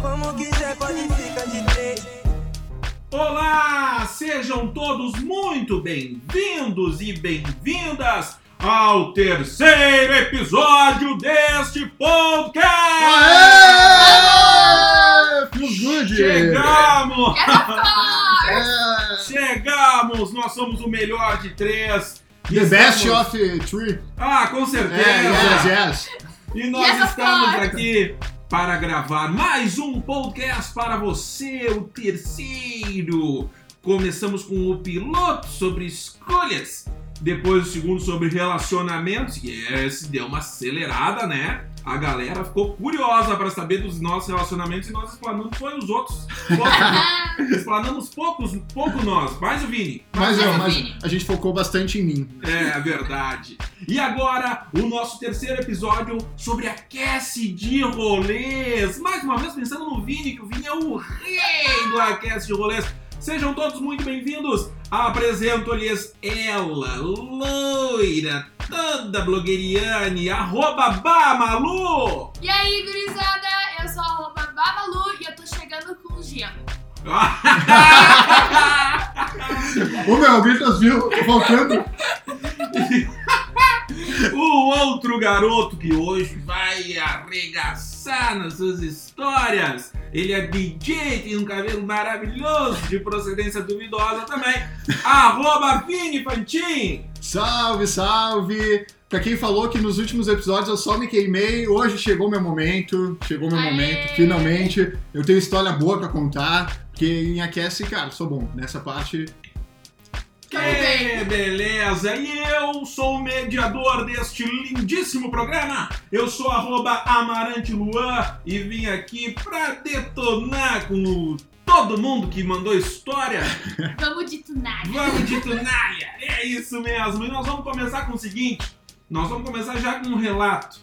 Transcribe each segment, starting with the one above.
Como quiser, pode ficar de três. Olá, sejam todos muito bem-vindos e bem-vindas ao terceiro episódio deste podcast! Aê! Chegamos! É, Chegamos! Nós somos o melhor de três. the Estamos- best of three. Ah, com É, certeza! yes, yes. E nós Yes, of estamos aqui para gravar mais um podcast para você, o terceiro. Começamos com o piloto sobre escolhas, depois o segundo sobre relacionamentos, e esse deu uma acelerada, né? A galera ficou curiosa para saber dos nossos relacionamentos e nós explanamos foi os outros. Pouco- explanamos poucos, pouco nós, mais o Vini. Mas, Mas mas Vini. a gente focou bastante em mim. É verdade. E agora, o nosso terceiro episódio sobre aquece de rolês. Mais uma vez pensando no Vini, que o Vini é o rei do aquece de rolês. Sejam todos muito bem-vindos. Apresento-lhes ela, loira, toda blogueiriane, arroba Bamalu. E aí, gurizada? Eu sou a arroba Babalu e eu tô chegando com gelo. Ô meu, alguém tá viu? Tô faltando. O outro garoto que hoje vai arregaçar nas suas histórias. Ele é DJ, tem um cabelo maravilhoso, de procedência duvidosa também. Arroba Vini Fantin. Salve, salve. Pra quem falou que nos últimos episódios eu só me queimei, hoje chegou meu momento. Chegou meu Aê! momento, finalmente. Eu tenho história boa pra contar. Porque em aquece, cara, sou bom. Nessa parte. Que beleza! E eu sou o mediador deste lindíssimo programa. Eu sou arroba Amarante Luan e vim aqui pra detonar com todo mundo que mandou história. Vamos de tunagem. Vamos de Tunália! É isso mesmo! E nós vamos começar com o seguinte: nós vamos começar já com um relato.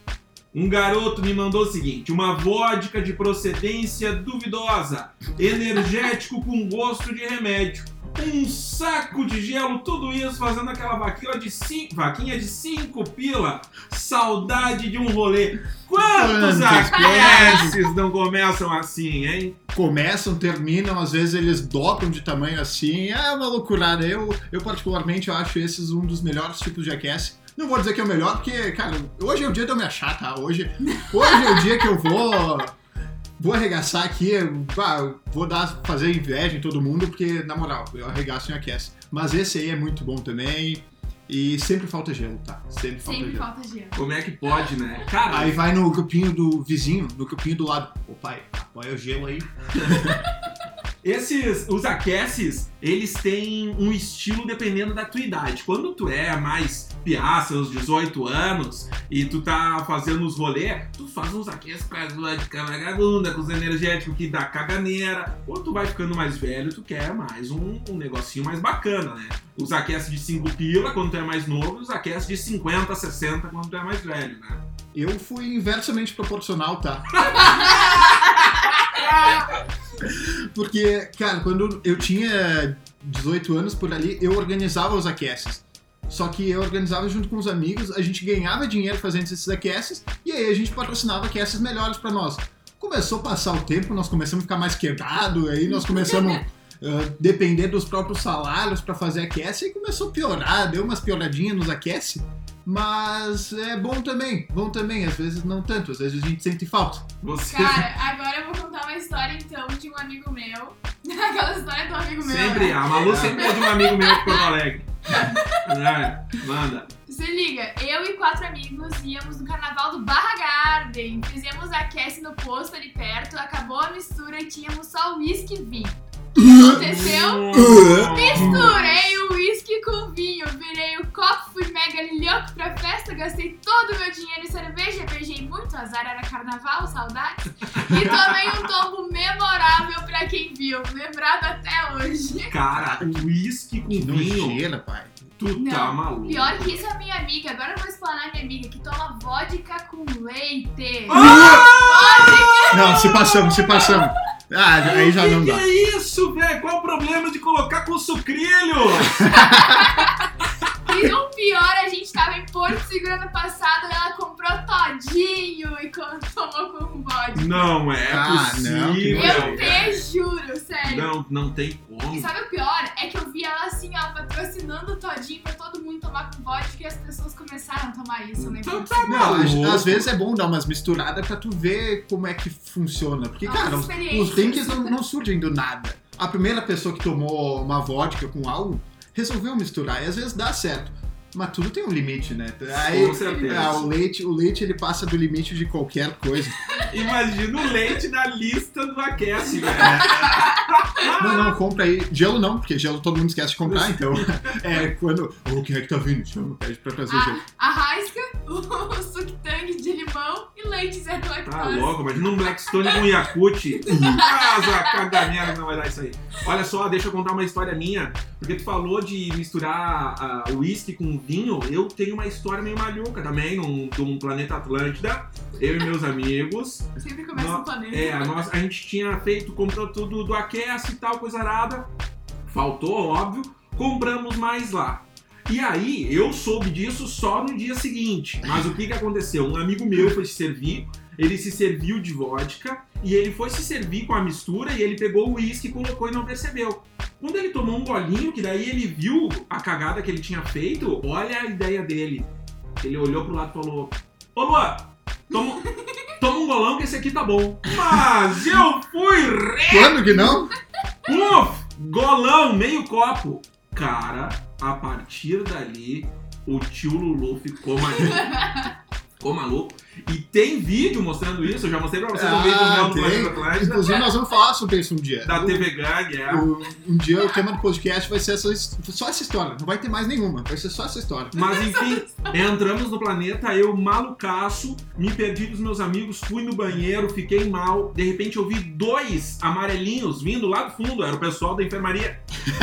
Um garoto me mandou o seguinte: uma vodka de procedência duvidosa, energético com gosto de remédio, um saco de gelo, tudo isso fazendo aquela vaquinha de cinco, vaquinha de cinco pila, saudade de um rolê. Quantos Quantos aqueces não começam assim, hein? começam, terminam, às vezes eles dobram de tamanho assim, é uma loucurada. Eu, eu particularmente, eu acho esses um dos melhores tipos de aquece. Não vou dizer que é o melhor, porque, cara, hoje é o dia de eu me achar, tá? Hoje, hoje é o dia que eu vou. Vou arregaçar aqui, bah, vou dar, fazer inveja em todo mundo, porque, na moral, eu arregaço em aquece. Mas esse aí é muito bom também. E sempre falta gelo, tá? Sempre falta Sempre gelo. falta gelo. Como é que pode, né? Cara, Aí vai no grupinho do vizinho, no grupinho do lado. Ô pai, apoia o gelo aí. Esses, os aqueces, eles têm um estilo dependendo da tua idade. Quando tu é mais piaça, aos 18 anos, e tu tá fazendo os rolê, tu faz uns aqueces com as vodka vagabunda, com os energéticos que dá caganeira. Quando tu vai ficando mais velho, tu quer mais um, um negocinho mais bacana, né? Os aqueces de 5 pila quando tu é mais novo, os aqueces de 50, 60 quando tu é mais velho, né? Eu fui inversamente proporcional, tá? Porque, cara, quando eu tinha 18 anos por ali, eu organizava os aqueces. Só que eu organizava junto com os amigos, a gente ganhava dinheiro fazendo esses aqueces, e aí a gente patrocinava aqueces melhores pra nós. Começou a passar o tempo, nós começamos a ficar mais quebrado, aí nós começamos a depender dos próprios salários pra fazer aquece, e começou a piorar, deu umas pioradinhas nos aquece. Mas é bom também, bom também, às vezes não tanto, às vezes a gente sente falta. Você Cara, agora eu vou contar uma história então de um amigo meu. Aquela história do amigo meu. sempre, né? a Malu sempre é de um amigo meu de Porto Alegre. É, manda. Se liga, eu e quatro amigos íamos no carnaval do Barra Garden. Fizemos aquece no posto ali perto, acabou a mistura e tínhamos só uísque e vinho. Aconteceu? Misturei o uísque com vinho, virei o copo, fui mega louco pra festa, gastei todo o meu dinheiro em cerveja, beijei muito, azar era carnaval, saudades. E tomei um tombo memorável pra quem viu, lembrado até hoje. Cara, uísque com Que vinho, nojeira, pai. tu tá Não, maluco. Pior que isso é a minha amiga, agora eu vou explanar minha amiga, que toma vodka com leite. Não, se passamos, se passamos. Ah, aí já que não que dá. é isso, velho? Qual o problema de colocar com sucrilho? E o pior, a gente tava em Porto Seguro ano passado, ela comprou todinho e contou Não é Ah, não, possível. Eu cara. te juro, sério. Não, não tem E como. sabe o pior? É que eu vi ela assim, ó, patrocinando o todinho pra todo mundo tomar com vodka e as pessoas começaram a tomar isso, né? Então tá Não, às, vezes é bom dar umas misturadas pra tu ver como é que funciona. Porque, Nossa, cara, os, experiências. os drinks não, não surgem do nada. A primeira pessoa que tomou uma vodka com algo resolveu misturar. E às vezes dá certo. Mas tudo tem um limite, né? Aí, Com certeza. ah, o leite, o leite ele passa do limite de qualquer coisa. Imagina o leite na lista do aquece, velho. Não, não, compra aí. Gelo não, porque gelo todo mundo esquece de comprar, então. É quando. Ô, quem é que tá vindo? Chama, pede pra trazer gelo. A, a raisca, o suctang de limão e leite zero Tá lactose. louco, imagina um Blackstone com Yakut. Casa, caganeira, não vai dar isso aí. Olha só, deixa eu contar uma história minha. Porque tu falou de misturar ah, uísque com vinho. Eu tenho uma história meio maluca também, num, de um planeta Atlântida. Eu e meus amigos. Sempre começa no planeta. É, a, a gente tinha feito, comprou tudo do Aquece e tal, coisa arada. Faltou, óbvio. Compramos mais lá. E aí, eu soube disso só no dia seguinte. Mas o que que aconteceu? Um amigo meu foi se servir, ele se serviu de vodka e ele foi se servir com a mistura e ele pegou o uísque, colocou e não percebeu. Quando ele tomou um golinho, que daí ele viu a cagada que ele tinha feito, olha a ideia dele. Ele olhou pro lado e falou: Ô Luan, toma, toma um golão que esse aqui tá bom. Mas eu fui Quando que não? Puf! Golão, meio copo. Cara, a partir dali, o tio Lulu ficou maluco. ficou maluco. E tem vídeo mostrando isso, eu já mostrei pra vocês um vídeo Ah, meu no. Planeta. Inclusive, nós vamos falar sobre isso um dia. Da TV Gang, é. O- um dia o tema do podcast vai ser essa, só essa história. Não vai ter mais nenhuma. Vai ser só essa história. Mas enfim, entramos no planeta, eu malucaço, me perdi dos meus amigos, fui no banheiro, fiquei mal. De repente eu vi dois amarelinhos vindo lá do fundo, era o pessoal da enfermaria.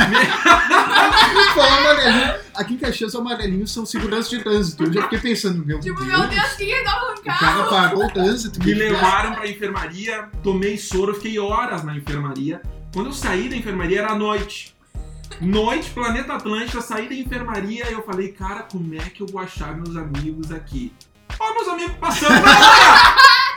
Falar amarelinho. Aqui em Caxias, o amarelinho são seguranças de trânsito. Eu já fiquei pensando, meu Tipo, Deus. meu Deus, quem resolve um O cara parou o trânsito. Me é? levaram pra enfermaria, tomei soro, fiquei horas na enfermaria. Quando eu saí da enfermaria era noite. Noite, planeta Atlântica, saí da enfermaria e eu falei, cara, como é que eu vou achar meus amigos aqui? Ó, meus amigos passando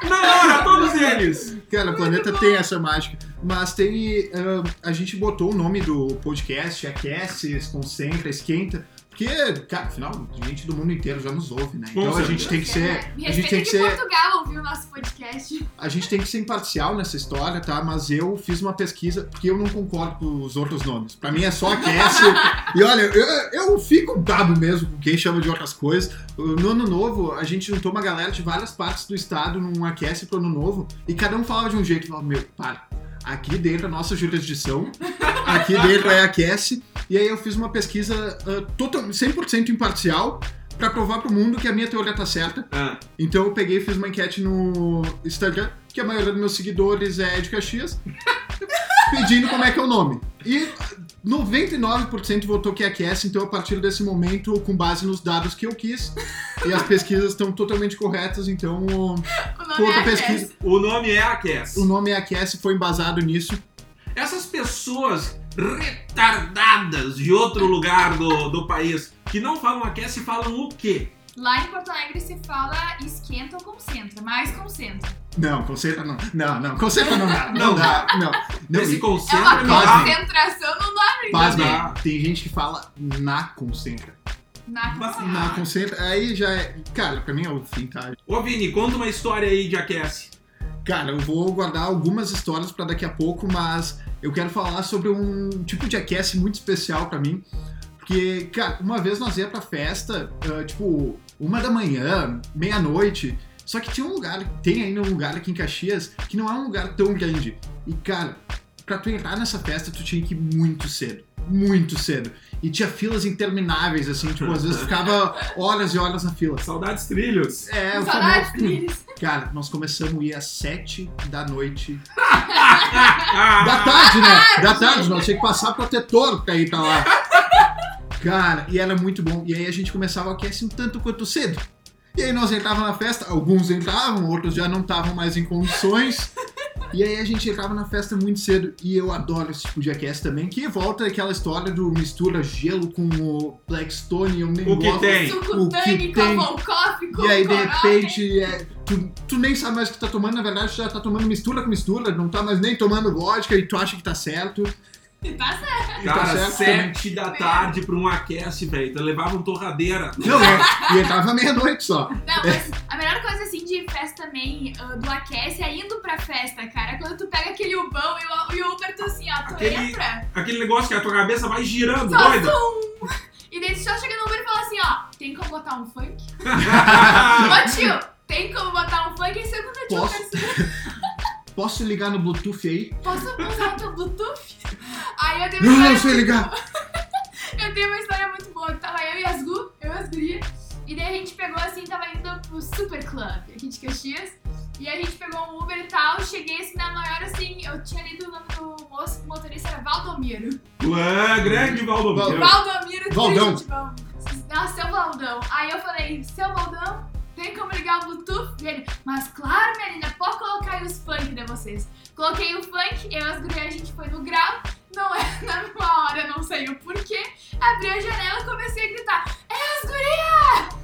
na hora! Todos eles! Cara, o planeta tem essa mágica. Mas tem. ah, a gente botou o nome do podcast, aquece, se concentra, esquenta. Porque, cara, afinal, gente do mundo inteiro já nos ouve, né? Com Então a certeza. gente tem que ser. A gente tem que, ser. Portugal ouviu o nosso podcast. A gente tem que ser imparcial nessa história, tá? Mas eu fiz uma pesquisa, porque eu não concordo com os outros nomes. Pra mim é só aquece. e olha, eu, eu fico brabo mesmo com quem chama de outras coisas. No ano novo, a gente juntou uma galera de várias partes do estado num aquece pro ano novo, e cada um falava de um jeito. Falava, meu, para. Aqui dentro é a nossa jurisdição, aqui dentro é aquece. E aí eu fiz uma pesquisa ah, total, 100% imparcial pra provar pro mundo que a minha teoria tá certa. Ah, Então eu peguei e fiz uma enquete no Instagram, que a maioria dos meus seguidores é de Caxias, pedindo como é que é o nome. E 99% votou que é aquece, então a partir desse momento, com base nos dados que eu quis, e as pesquisas estão totalmente corretas, então o, O nome outra é pesquisa, Aquece. o nome é Aquece. o nome é aquece, foi embasado nisso. Essas pessoas retardadas de outro lugar do, do país que não falam Aquece falam o quê? Lá em Porto Alegre se fala esquenta ou concentra, mais concentra. Não, concentra não. Não, não, concentra não dá. Não Não dá. Não. não Esse e- É concentra uma concentração, não dá entender. tem gente que fala na concentra. Na Mas- Na concentra, aí já é. Cara, pra mim é o fim, tá? Ô Vini, conta uma história aí de Aquece. Cara, eu vou guardar algumas histórias pra daqui a pouco, mas eu quero falar sobre um tipo de aquece muito especial pra mim. Porque, cara, uma vez nós ia pra festa, ah, tipo, uma da manhã, meia-noite. Só que tinha um lugar, tem ainda um lugar aqui em Caxias, que não é um lugar tão grande. E, cara, pra tu entrar nessa festa, tu tinha que ir muito cedo. Muito cedo. E tinha filas intermináveis, assim, tipo, às vezes ficava horas e horas na fila. Saudades trilhos. É, o Saudades famoso... deles. Cara, nós começamos a ir às sete da noite da tarde, né? Da tarde, nós tinha que passar protetor pra ir pra lá. Cara, e era muito bom. E aí a gente começava a aquecer um tanto quanto cedo. E aí nós entrávamos na festa, alguns entravam, outros já não estavam mais em condições. E aí a gente entrava na festa muito cedo. E eu adoro esse tipo de aquece também, que volta aquela história do mistura gelo com o Blackstone, eu nem O que gosto. tem? O que tangue tem? E aí, de repente, é, tu, tu nem sabe mais o que tá tomando, na verdade tu já tá tomando mistura com mistura, não tá mais nem tomando vodka e tu acha que tá certo. Tá certo. Tá Cara, certo sete da tarde pra um aquece, velho. Tu levava um torradeira. Não, é, e ele tava meia-noite só. Não, mas a melhor coisa assim de festa também, ah, do aquece, é indo pra festa, cara. Quando tu pega aquele Ubão e o, e o Uber, tu assim, ó, tu Aquele- entra, Aquele negócio que a tua cabeça vai girando, só doida. zoom. E daí tu só chega no Uber e fala assim, ó, tem como botar um funk? Ô tio, tem como botar um funk? E segundo tio, Posso ligar no Bluetooth aí? posso usar o teu Bluetooth? Aí eu dei Não, sei ligar. Eu tenho uma história muito boa, que tava eu e as Gu, eu e as gurias, e daí a gente pegou assim, tava indo pro Super Club aqui de Caxias, e a gente pegou um Uber e tal, cheguei assim na maior assim, eu tinha lido o nome do moço, o motorista era Valdomiro. Ué, grande Valdomiro. Valdomiro Valdão. Nossa, seu Valdão. Aí eu falei, seu Valdão, tem como ligar o Bluetooth dele? Mas claro, menina, pode colocar aí os funk de vocês. Coloquei o funk, eu e as gurias, a gente foi no grau, não é na mesma hora, não sei o porquê. Abri a janela e comecei a gritar, é as gurias!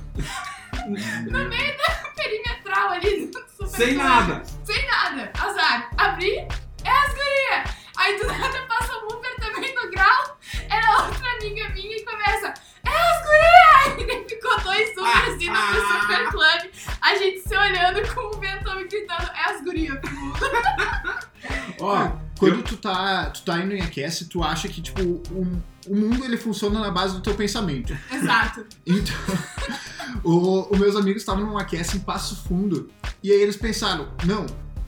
no meio da perimetral ali do super Sem nada. Sem nada, azar. Abri, é as gurias! Aí do nada passa o Uber também no grau, tá, tu tá indo em aquece, tu acha que, tipo, o, o mundo ele funciona na base do teu pensamento. Exato. Então, o- os meus amigos estavam num aquece em Passo Fundo. E aí eles pensaram, não,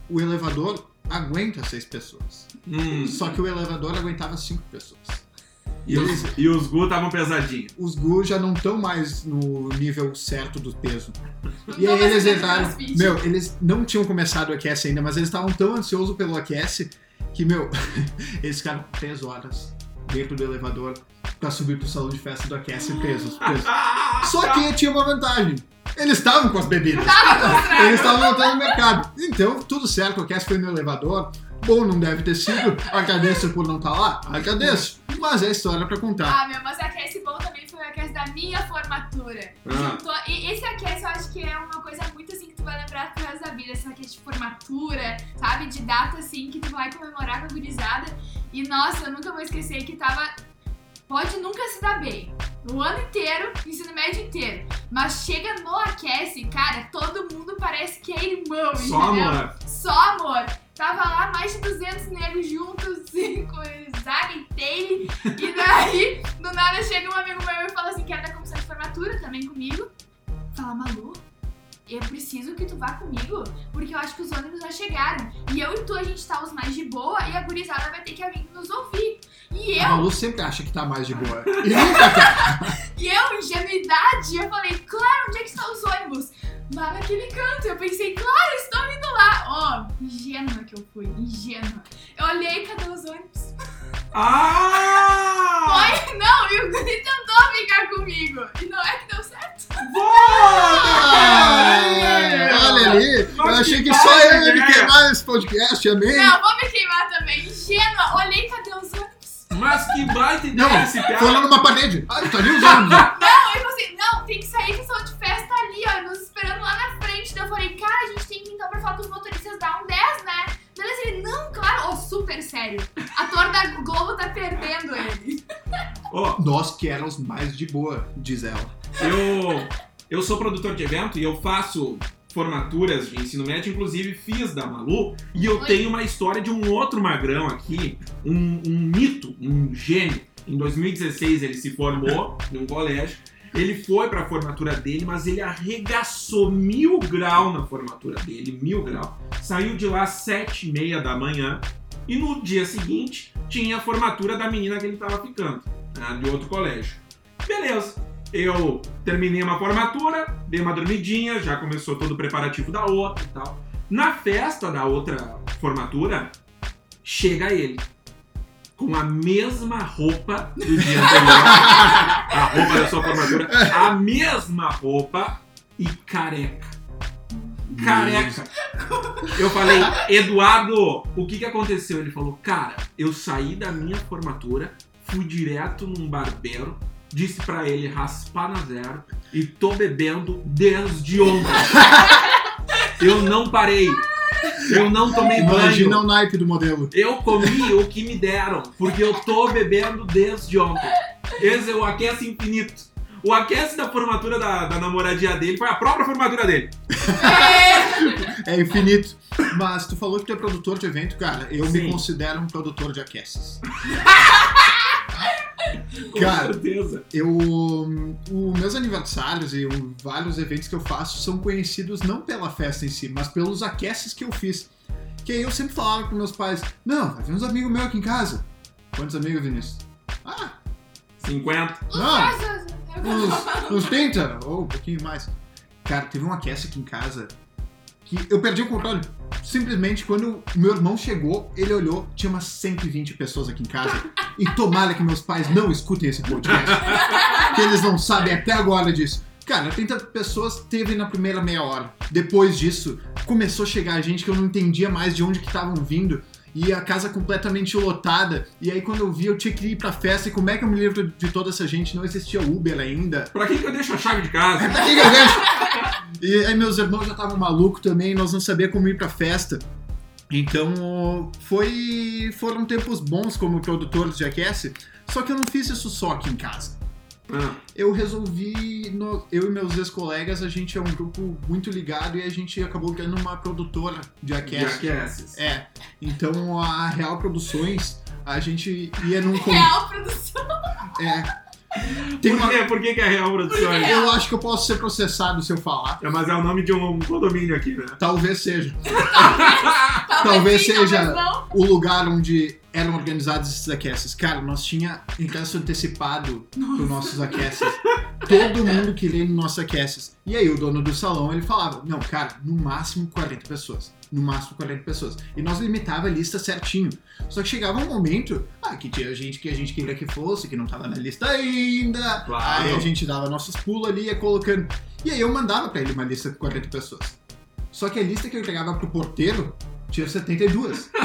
o elevador aguenta seis pessoas. hum, Só que o elevador aguentava cinco pessoas. e, os, e os Gu estavam pesadinhos. Os Gu já não estão mais no nível certo do peso. Não E aí eles entraram. Meu, eles não tinham começado o aquece ainda, mas eles estavam tão ansiosos pelo aquece que, meu, eles ficaram três horas dentro do elevador pra subir pro salão de festa do aquece presos. presos. Só que tinha uma vantagem. Eles estavam com as bebidas. Eles estavam voltando no mercado. Então, tudo certo, o aquece foi no elevador. Bom, não deve ter sido. Agradeço por não estar lá. Agradeço. Mas é história pra contar. Ah, meu, mas aquece bom também foi o aquece da minha formatura. Ah. E esse aquece eu acho que é uma coisa muito assim que tu vai lembrar pro resto da vida. Esse aquece de formatura, sabe? De data assim que tu vai comemorar com a gurizada. E nossa, eu nunca vou esquecer que tava. Pode nunca se dar bem. O ano inteiro, ensino médio inteiro. Mas chega no aquece, cara, todo mundo parece que é irmão, Só entendeu? amor. Só amor. Tava lá mais de 200 negros juntos, com Zaga e Taylor. E daí, do nada, chega um amigo meu e fala assim, quer dar comissão de formatura também comigo? Fala, Malu, eu preciso que tu vá comigo, porque eu acho que os ônibus já chegaram. E eu e tu, a gente tá os mais de boa, e a gurizada vai ter que vir nos ouvir. E A eu, Malu sempre acha que tá mais de boa. E nunca tá. e eu, ingenuidade, eu falei, claro, onde é que estão os ônibus? Lá naquele canto. Eu pensei, claro, estou indo lá. Ó, ingênua que eu fui, ingênua. Eu olhei, cadê os ônibus? Ah! Foi? Não, e o Guri tentou ficar comigo. E não é que deu certo. Ah, olha ali. Eu achei que só eu ia me queimar nesse podcast, amém? Não, vou me queimar também. Ingênua. Olhei, cadê os ônibus? Mas que baita ideia Não, esse piada. foi lá numa parede. Ah, tá ali os ônibus. Não, eu falei assim, não, tem que sair que são de festa ali, ó. Nos esperando lá na frente. Daí eu falei, cara, a gente tem que então pra falar com os motoristas dar um 10, né? Beleza, ele, não, claro, ó, super sério. Ator da Globo tá perdendo ele. Ó, Nós que éramos mais de boa, diz ela. eu, eu sou produtor de evento e eu faço formaturas de ensino médio, inclusive fiz da Malu, e eu Oi. tenho uma história de um outro magrão aqui, um, um mito, um gênio. Em 2016 ele se formou num colégio, ele foi pra formatura dele, mas ele arregaçou mil grau na formatura dele, mil grau. Saiu de lá às sete e meia da manhã e no dia seguinte tinha a formatura da menina que ele tava ficando, né, de outro colégio. Beleza. Eu terminei uma formatura, dei uma dormidinha, já começou todo o preparativo da outra e tal. Na festa da outra formatura, chega ele. Com a mesma roupa do dia anterior. a roupa da sua formatura. A mesma roupa e careca. Careca. Eu falei, Eduardo, o que que aconteceu? Ele falou, cara, eu saí da minha formatura, fui direto num barbeiro, disse pra ele raspar na zero e tô bebendo desde ontem. Eu não parei. Eu não tomei Imagina banho. o naipe do modelo. Eu comi o que me deram, porque eu tô bebendo desde ontem. Esse é o aquece infinito. O aquece da formatura da, da namoradinha dele foi a própria formatura dele. É infinito. Mas tu falou que tu é produtor de evento, cara. Eu Sim. me considero um produtor de aqueces. Com Cara, certeza. Eu. Os meus aniversários e o- vários eventos que eu faço são conhecidos não pela festa em si, mas pelos aqueces que eu fiz. Que aí eu sempre falava com meus pais: Não, vai vir uns amigos meus aqui em casa. Quantos amigos, Vinícius? Ah, 50. não, uns, uns 30 ou um pouquinho mais. Cara, teve um aquece aqui em casa que eu perdi o controle. Simplesmente quando o meu irmão chegou, ele olhou, tinha umas 120 pessoas aqui em casa. E tomara que meus pais não escutem esse podcast. que eles não sabem até agora disso. Cara, 30 pessoas teve na primeira meia hora. Depois disso, começou a chegar gente que eu não entendia mais de onde que estavam vindo. E a casa completamente lotada. E aí quando eu vi, eu tinha que ir pra festa. E como é que eu me livro de toda essa gente? Não existia Uber ainda. Pra quem que eu deixo a chave de casa? Pra que que eu deixo? E aí meus irmãos já estavam malucos também, nós não sabíamos como ir pra festa. Então foi foram tempos bons como produtor de Jackass, só que eu não fiz isso só aqui em casa. Ah, Eu resolvi, no- eu e meus ex-colegas, a gente é um grupo muito ligado e a gente acabou criando uma produtora de de Jackass. É, então a Real Produções, a gente ia num... real produção. É, tem Por uma, quê? Por que, que é real produções? eu acho que eu posso ser processado se eu falar. É, mas é o nome de um condomínio aqui, né? Talvez seja. Talvez, Talvez sim, seja- talvez o lugar onde eram organizados esses aqueces. Cara, nós tinha ingresso antecipado para nossos aqueces. Todo mundo queria ir no nosso aqueces. E aí o dono do salão, ele falava, não, cara, no máximo 40 pessoas. No máximo 40 pessoas. E nós limitava a lista certinho. Só que chegava um momento, ah, que tinha gente que a gente queria que fosse, que não tava na lista ainda. Claro. Aí a gente dava nossos pulos ali, ia colocando. E aí eu mandava pra ele uma lista com 40 pessoas. Só que a lista que eu entregava pro porteiro tinha 72.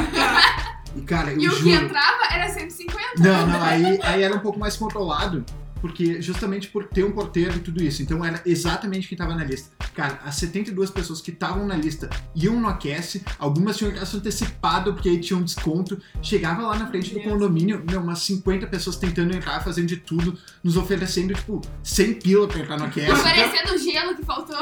E cara, eu E o que juro. entrava era 150. Não, não, aí, aí era um pouco mais controlado, porque justamente por ter um porteiro e tudo isso. Então era exatamente quem tava na lista. Cara, as 72 pessoas que estavam na lista iam no aquece, algumas tinham ingresso antecipado, porque aí tinha um desconto. Chegava lá na frente do condomínio, meu, umas 50 pessoas tentando entrar, fazendo de tudo, nos oferecendo, tipo, 100 pila pra entrar no aquece. Parecendo o gelo que faltou.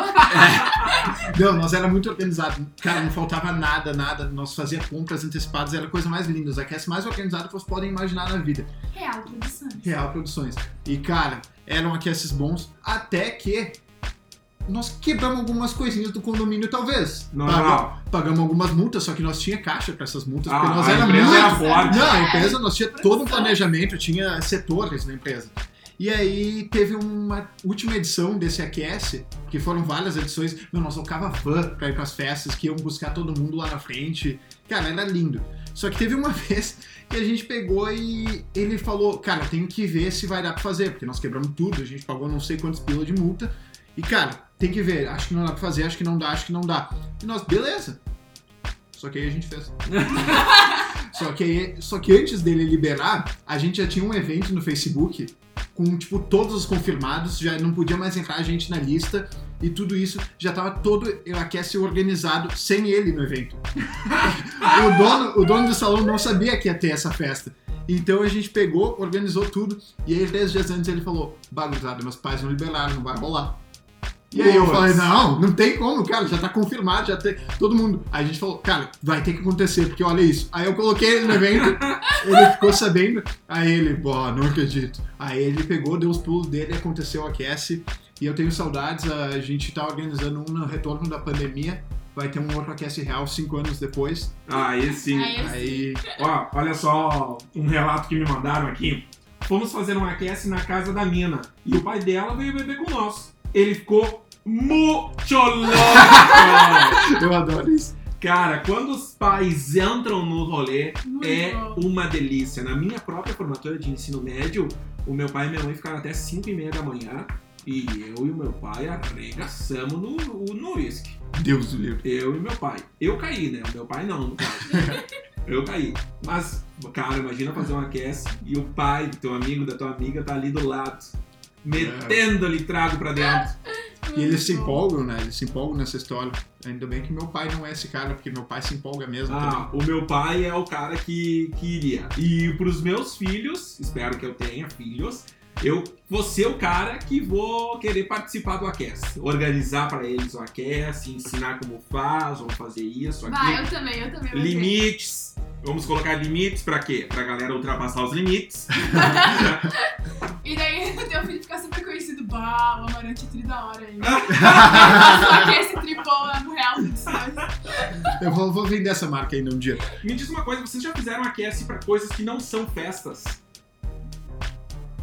Não, nós era muito organizado. Cara, não faltava nada, nada. Nós fazia compras antecipadas, era a coisa mais linda. Os aquece mais organizado que vocês podem imaginar na vida. Real produção. Real Produções. E, cara, eram aqueces bons, até que nós quebramos algumas coisinhas do condomínio, talvez. Normal. Paga- Pagamos algumas multas, só que nós tinha caixa pra essas multas, porque Ah, nós a era empresa muito... era forte. Não, a empresa, nós tinha todo um planejamento, tinha setores na empresa. E aí teve uma última edição desse aquece, que foram várias edições, meu, nós tocava van pra ir pras festas, que iam buscar todo mundo lá na frente. Cara, era lindo. Só que teve uma vez que a gente pegou e ele falou, cara, eu tenho que ver se vai dar pra fazer, porque nós quebramos tudo, a gente pagou não sei quantos pila de multa. E, cara, tem que ver, acho que não dá pra fazer, acho que não dá, acho que não dá. E nós, beleza. Só que aí a gente fez. só, que aí, só que antes dele liberar, a gente já tinha um evento no Facebook com, tipo, todos os confirmados, já não podia mais entrar gente na lista, e tudo isso já tava todo aquece organizado sem ele no evento. o, dono, o dono do salão não sabia que ia ter essa festa. Então a gente pegou, organizou tudo, e aí 10 dias antes ele falou, bagulhado, meus pais não liberaram, não vai rolar. E aí eu falei, não, não tem como, cara, já tá confirmado, já tem. Todo mundo. Aí a gente falou, cara, vai ter que acontecer, porque olha isso. Aí eu coloquei ele no evento, ele ficou sabendo. Aí ele, pô, não acredito. Aí ele pegou, deu os pulos dele, aconteceu o aquece. E eu tenho saudades, a gente tá organizando um no retorno da pandemia. Vai ter um outro aquece real cinco anos depois. Aí sim. Aí. Ó, olha só um relato que me mandaram aqui. Fomos fazer um aquece na casa da mina. E o pai dela veio beber com nós. Ele ficou muito louco! Eu adoro isso. Cara, quando os pais entram no rolê, Muito é bom. uma delícia. Na minha própria formatura de ensino médio, o meu pai e minha mãe ficaram até 5 e meia da manhã. E eu e o meu pai arregaçamos no no uísque. Deus do livro. Eu e meu pai. Eu caí, né? O meu pai não, no caso. Eu caí. Mas, cara, imagina fazer um aquece e o pai do teu amigo, da tua amiga, tá ali do lado. Metendo-lhe trago pra dentro. E eles se empolgam, né? Eles se empolgam nessa história. Ainda bem que meu pai não é esse cara, porque meu pai se empolga mesmo Ah, o meu pai é o cara que, que iria. E pros meus filhos, espero que eu tenha filhos, eu vou ser o cara que vou querer participar do Aquece. Organizar pra eles o Aquece, ensinar como faz, vamos fazer isso, aquilo. Vai, eu também, eu também. vou ver. Vamos colocar limites pra quê? Pra galera ultrapassar os limites. E daí o teu filho fica super conhecido. Bah, o Amarante é tri da hora aí. Só que esse tripou lá no Real. Eu vou, vou vender essa marca ainda um dia. Me diz uma coisa, vocês já fizeram Aquece pra coisas que não são festas?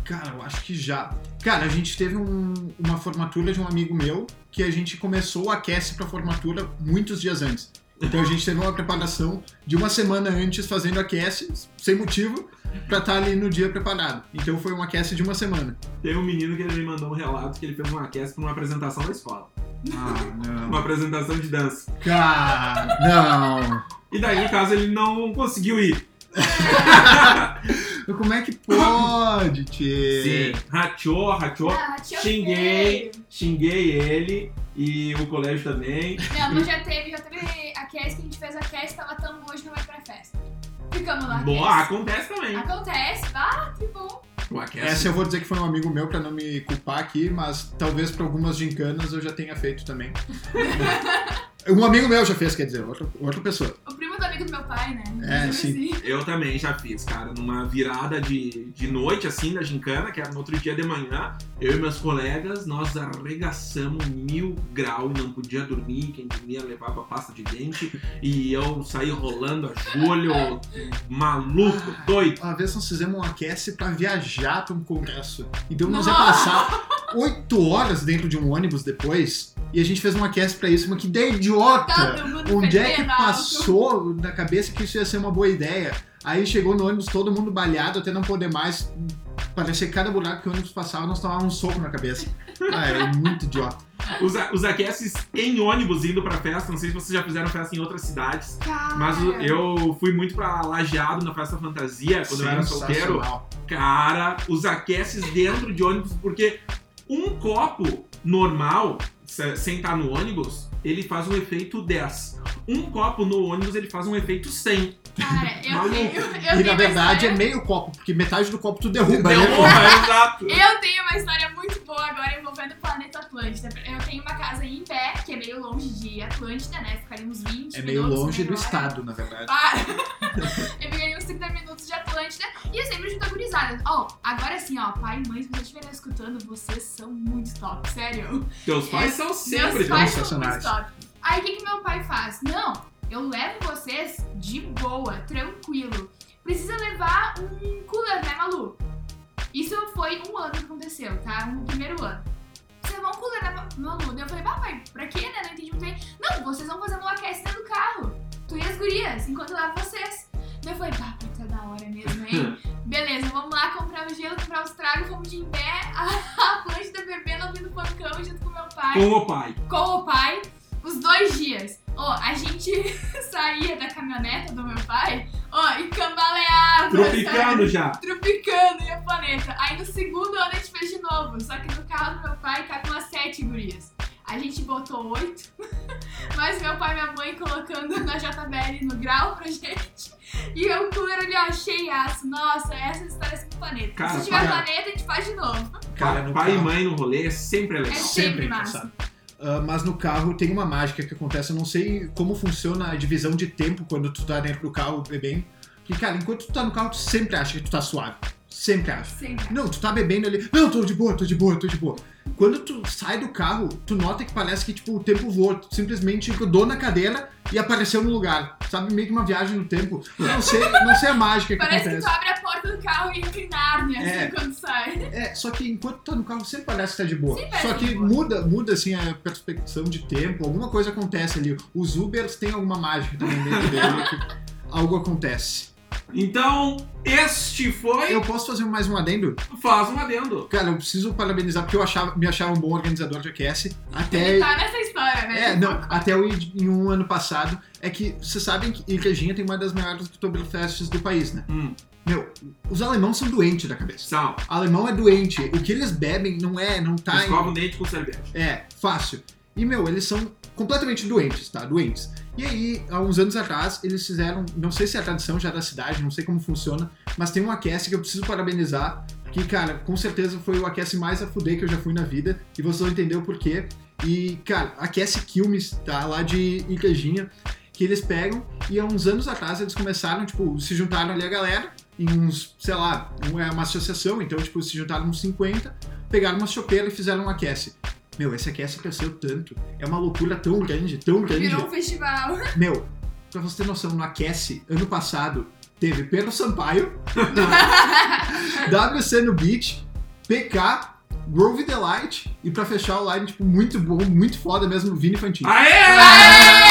Cara, eu acho que já. Cara, a gente teve um- uma formatura de um amigo meu que a gente começou o aquece pra formatura muitos dias antes. Então a gente teve uma preparação de uma semana antes fazendo aquece, sem motivo, pra estar ali no dia preparado. Então foi um aquece de uma semana. Tem um menino que ele me mandou um relato que ele fez um Aquece pra uma apresentação da escola. Ah, Uma não. apresentação de dança. Cara, não. E daí, no caso, ele não conseguiu ir. Como é que pode, tchê? Sim. Rachou, rachou. Ah, Xinguei, xinguei ele e o colégio também. Não, mas já teve, já teve a cast que a gente fez a cast, tava tão boa, a gente não vai pra festa. Ficamos lá. Boa, cast. acontece também. Acontece, ah, que bom. O Aquece. Essa eu vou dizer que foi um amigo meu pra não me culpar aqui, mas talvez pra algumas gincanas eu já tenha feito também. um amigo meu já fez, quer dizer, outra, outra pessoa. O primo do amigo do meu pai, né? É, sim. assim. Eu também já fiz, cara, numa virada de, de noite, assim, da gincana, que era no outro dia de manhã, eu e meus colegas, nós arregaçamos mil grau e não podia dormir, quem dormia levava pasta de dente, e eu saí rolando a julho, maluco, doido. Uma vez nós fizemos um aquece pra viajar pra um congresso. Então nós ia passar oito horas dentro de um ônibus depois, e a gente fez um aquece pra isso, mas que ideia idiota! Onde é que passou na cabeça que isso ia ser uma boa ideia? Aí chegou no ônibus todo mundo balhado até não poder mais. Parecia que cada buraco que o ônibus passava, nós tomávamos um soco na cabeça. Ah, é muito idiota. Os, os aqueces em ônibus indo pra festa, não sei se vocês já fizeram festa em outras cidades, Cara. mas eu fui muito pra Lajeado na festa fantasia, quando eu era solteiro. Cara, os aqueces dentro de ônibus, porque um copo normal, sem estar no ônibus, ele faz um efeito 10. Um copo no ônibus, ele faz um efeito 100. Cara, eu Maluco. tenho. Eu E na verdade é história- meio copo, porque metade do copo tu derruba. né? Derruba, é exato. Eu tenho uma história muito boa agora envolvendo o planeta Atlântida. Eu tenho uma casa em Imbé, que é meio longe de Atlântida, né? Ficaria uns 20 É meio longe do estado, na verdade. Para! sempre junto a gurizada. Ó, agora sim, ó, pai e mãe, se vocês estiverem escutando, vocês são muito top, sério. Teus pais É, são sempre sensacionais. muito top. Aí o que, que meu pai faz? Não, eu levo vocês de boa, tranquilo. Precisa levar um cooler, né, Malu? Isso foi um ano que aconteceu, tá? Um primeiro ano. Você levar um cooler, né, Ma- Malu? Daí eu falei, ah, pai, pra quê, né? Não entendi muito bem. Não, vocês vão fazer um aquece dentro do carro. Tu e as gurias, enquanto eu levo vocês. Eu falei, pá, é da hora mesmo, hein? Beleza, vamos lá comprar o gelo, comprar os tragos, fomos de pé, a Atlântida bebendo, ouvindo pancão junto com meu pai com o pai. com o pai os dois dias. Ó, a gente saía da caminhoneta do meu pai, ó, e cambaleava. Tropicando sabe? já. Tropicando e a planeta. Aí no segundo ano a gente fez de novo, só que no carro do meu pai cabe umas sete gurias. A gente botou oito, mas meu pai e minha mãe colocando na JBL no grau pra gente. E o cooler ali, ó, cheiaço. Nossa, essa é história assim do planeta. Cara, Se tiver para. planeta, a gente faz de novo. Cara, no pai e carro- mãe no rolê é sempre É legal. sempre Sempre massa. Ah, mas no carro tem uma mágica que acontece. Eu não sei como funciona a divisão de tempo quando tu tá dentro do carro bebendo. Porque, cara, enquanto tu tá no carro, tu sempre acha que tu tá suave. Sempre acha. Sempre. Não, tu tá bebendo ali. Não, tô de boa, tô de boa, tô de boa. Quando tu sai do carro, tu nota que parece que, tipo, o tempo voou. Tu simplesmente grudou na cadeira e apareceu no lugar. Sabe? Meio que uma viagem no tempo. Eu não sei, não sei a mágica que Parece que acontece. tu abre a porta do carro e entra em Nárnia, É. assim, quando sai. É, só que enquanto tu tá no carro, sempre parece que tá de boa. Parece Só que de boa. muda, muda, assim, a perspecção de tempo. Alguma coisa acontece ali. Os Ubers têm alguma mágica também dentro dele. que algo acontece. Então, este foi. Eu posso fazer mais um adendo? Faz um adendo. Cara, eu preciso parabenizar porque eu achava, me achava um bom organizador de AQS. Até Ele tá nessa história, né? É, não, até eu ir em um ano passado, é que vocês sabem que Igrejinha tem uma das maiores Oktoberfests do país, né? Hum. Meu, os alemãos são doentes da cabeça. Sal. Alemão é doente. O que eles bebem não é, não tá em- Escova o dente com cerveja. É, fácil. E, meu, eles são completamente doentes, tá? Doentes. E aí, há uns anos atrás, eles fizeram, não sei se é a tradição já da cidade, não sei como funciona, mas tem um aquece que eu preciso parabenizar, que, cara, com certeza foi o aquece mais a fuder que eu já fui na vida, e vocês vão entender o porquê. E, cara, aquece Quilmes, tá? Lá de Igrejinha, que eles pegam, e há uns anos atrás eles começaram, tipo, se juntaram ali a galera, em uns, sei lá, é uma associação, então, tipo, se juntaram uns 50, pegaram uma chopeira e fizeram um aquece. Meu, esse aquece cresceu tanto. É uma loucura tão grande, tão grande. Virou um festival. Meu, pra você ter noção, no Aquece, ano passado, teve Pedro Sampaio, WC no Beach, PK, Grove Delight e pra fechar o line, tipo, muito bom, muito foda mesmo, Vini Fantini. Aê!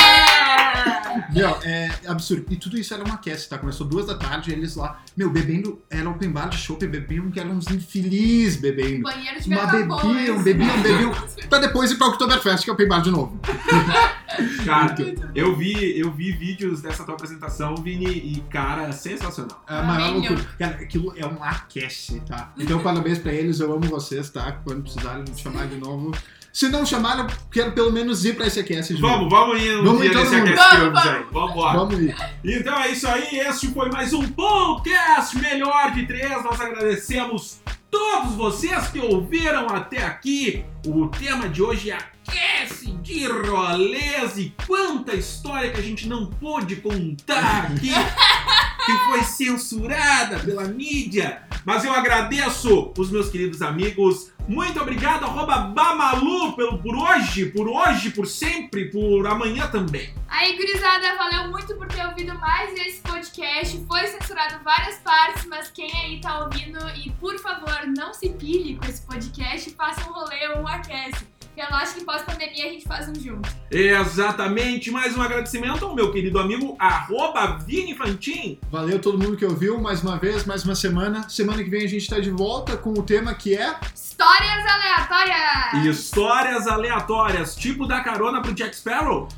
Meu, é absurdo. E tudo isso era um aquece, tá? Começou duas da tarde, eles lá, meu, bebendo, era open bar de chopp, bebiam que eram uns infelizes bebendo. Banheiro de Mas bebiam, né? bebiam, bebiam, pra depois ir pra Oktoberfest, que é open bar de novo. Cara, eu vi, eu vi vídeos dessa tua apresentação, Vini, e cara, sensacional. É a maior loucura. Cara, aquilo é um aquece, tá? Então, parabéns pra eles, eu amo vocês, tá? Quando precisarem me chamar de novo. Se não chamarem, eu quero pelo menos ir pra de Vamos, vamos ir um Vamos dia ir todo nesse mundo. Aquece Vamos, Filmes aí. Vambora. Vamos ir. Então é isso aí, este foi mais um podcast melhor de três. Nós agradecemos todos vocês que ouviram até aqui. O tema de hoje é aquece de rolês e quanta história que a gente não pôde contar aqui, que foi censurada pela mídia. Mas eu agradeço os meus queridos amigos. Muito obrigado, arroba Bamalu, pelo, por hoje, por hoje, por sempre, por amanhã também. Aí, gurizada, valeu muito por ter ouvido mais esse podcast. Foi censurado várias partes, mas quem aí tá ouvindo, e por favor, não se pilhe com esse podcast, faça um rolê ou um aquece. Relaxa que pós-pandemia a gente faz um junto. Exatamente, mais um agradecimento ao meu querido amigo arroba Vini Fantin. Valeu todo mundo que ouviu, mais uma vez, mais uma semana. Semana que vem a gente tá de volta com o tema que é... Histórias aleatórias! Histórias aleatórias, tipo da carona pro Jack Sparrow.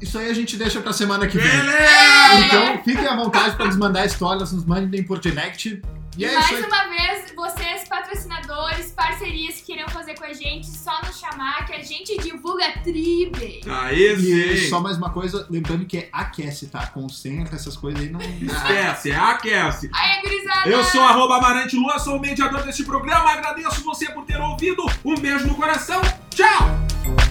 Isso aí a gente deixa pra semana que vem. Beleza! Então, fiquem à vontade pra nos mandar histórias, nos mandem por direct. E é mais uma vez, vocês, patrocinadores, parcerias que queiram fazer com a gente, só nos chamar que a gente divulga tribe. Aí E sim. só mais uma coisa, lembrando que é aquece, tá? Com centro, essas coisas aí não. Esquece, é aquece. Aí, gurizada! Eu sou arroba Amarante Lua, sou o mediador deste programa. Agradeço você por ter ouvido. Um beijo no coração. Tchau!